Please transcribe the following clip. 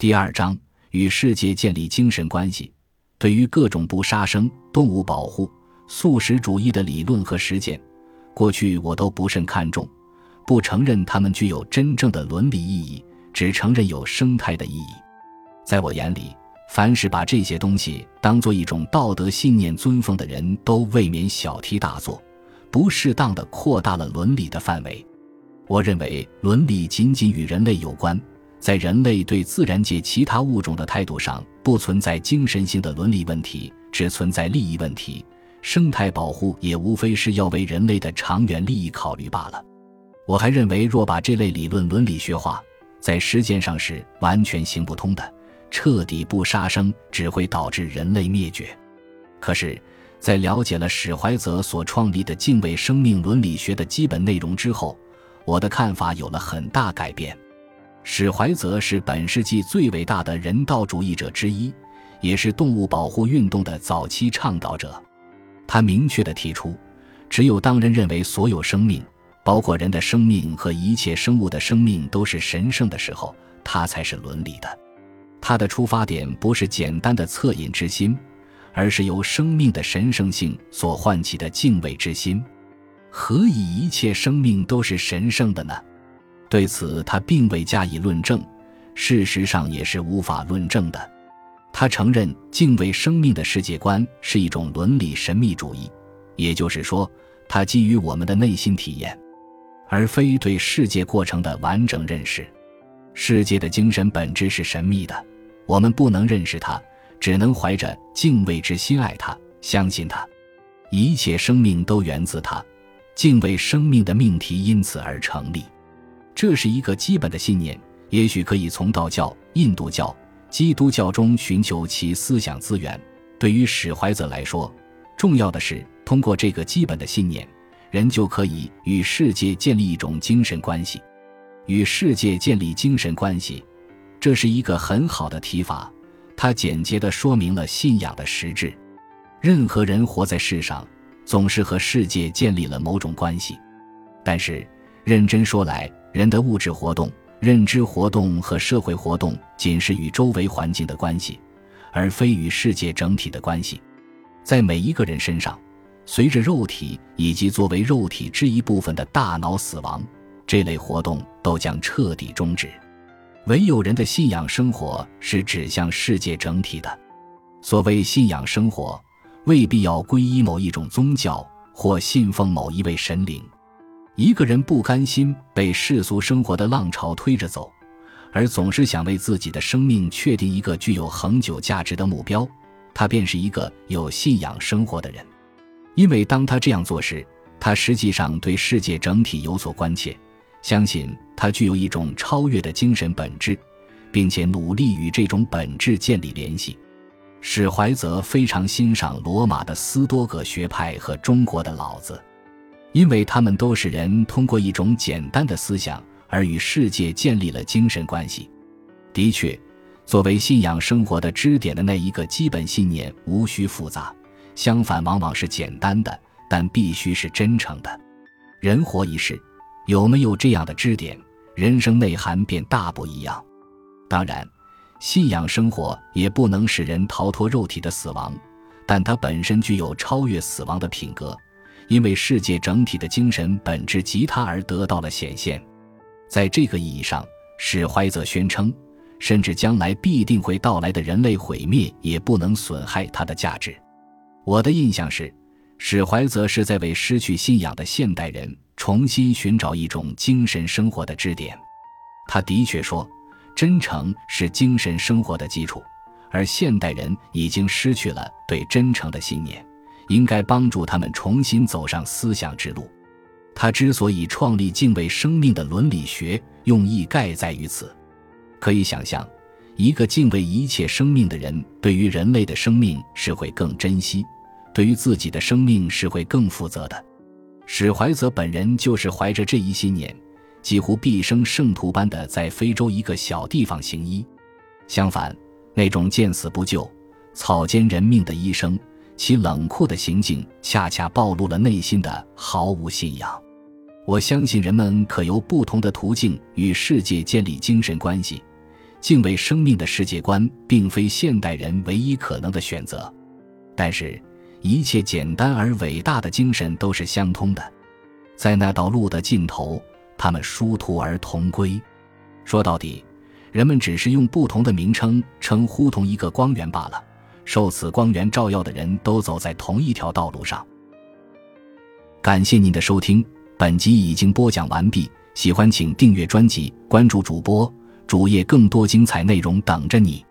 第二章与世界建立精神关系。对于各种不杀生、动物保护、素食主义的理论和实践，过去我都不甚看重，不承认它们具有真正的伦理意义，只承认有生态的意义。在我眼里，凡是把这些东西当做一种道德信念尊奉的人，都未免小题大做，不适当的扩大了伦理的范围。我认为伦理仅仅与人类有关。在人类对自然界其他物种的态度上，不存在精神性的伦理问题，只存在利益问题。生态保护也无非是要为人类的长远利益考虑罢了。我还认为，若把这类理论伦理学化，在实践上是完全行不通的。彻底不杀生只会导致人类灭绝。可是，在了解了史怀泽所创立的敬畏生命伦理学的基本内容之后，我的看法有了很大改变。史怀泽是本世纪最伟大的人道主义者之一，也是动物保护运动的早期倡导者。他明确地提出，只有当人认为所有生命，包括人的生命和一切生物的生命都是神圣的时候，他才是伦理的。他的出发点不是简单的恻隐之心，而是由生命的神圣性所唤起的敬畏之心。何以一切生命都是神圣的呢？对此，他并未加以论证，事实上也是无法论证的。他承认敬畏生命的世界观是一种伦理神秘主义，也就是说，它基于我们的内心体验，而非对世界过程的完整认识。世界的精神本质是神秘的，我们不能认识它，只能怀着敬畏之心爱它，相信它。一切生命都源自它，敬畏生命的命题因此而成立。这是一个基本的信念，也许可以从道教、印度教、基督教中寻求其思想资源。对于史怀泽来说，重要的是通过这个基本的信念，人就可以与世界建立一种精神关系。与世界建立精神关系，这是一个很好的提法。它简洁地说明了信仰的实质。任何人活在世上，总是和世界建立了某种关系。但是，认真说来，人的物质活动、认知活动和社会活动，仅是与周围环境的关系，而非与世界整体的关系。在每一个人身上，随着肉体以及作为肉体之一部分的大脑死亡，这类活动都将彻底终止。唯有人的信仰生活是指向世界整体的。所谓信仰生活，未必要皈依某一种宗教或信奉某一位神灵。一个人不甘心被世俗生活的浪潮推着走，而总是想为自己的生命确定一个具有恒久价值的目标，他便是一个有信仰生活的人。因为当他这样做时，他实际上对世界整体有所关切，相信他具有一种超越的精神本质，并且努力与这种本质建立联系。史怀泽非常欣赏罗马的斯多葛学派和中国的老子。因为他们都是人通过一种简单的思想而与世界建立了精神关系。的确，作为信仰生活的支点的那一个基本信念无需复杂，相反，往往是简单的，但必须是真诚的。人活一世，有没有这样的支点，人生内涵便大不一样。当然，信仰生活也不能使人逃脱肉体的死亡，但它本身具有超越死亡的品格。因为世界整体的精神本质及他而得到了显现，在这个意义上，史怀泽宣称，甚至将来必定会到来的人类毁灭也不能损害它的价值。我的印象是，史怀泽是在为失去信仰的现代人重新寻找一种精神生活的支点。他的确说，真诚是精神生活的基础，而现代人已经失去了对真诚的信念。应该帮助他们重新走上思想之路。他之所以创立敬畏生命的伦理学，用意盖在于此。可以想象，一个敬畏一切生命的人，对于人类的生命是会更珍惜，对于自己的生命是会更负责的。史怀泽本人就是怀着这一信念，几乎毕生圣徒般的在非洲一个小地方行医。相反，那种见死不救、草菅人命的医生。其冷酷的行径恰恰暴露了内心的毫无信仰。我相信人们可由不同的途径与世界建立精神关系，敬畏生命的世界观并非现代人唯一可能的选择，但是，一切简单而伟大的精神都是相通的，在那道路的尽头，他们殊途而同归。说到底，人们只是用不同的名称称呼同一个光源罢了。受此光源照耀的人都走在同一条道路上。感谢您的收听，本集已经播讲完毕。喜欢请订阅专辑，关注主播主页，更多精彩内容等着你。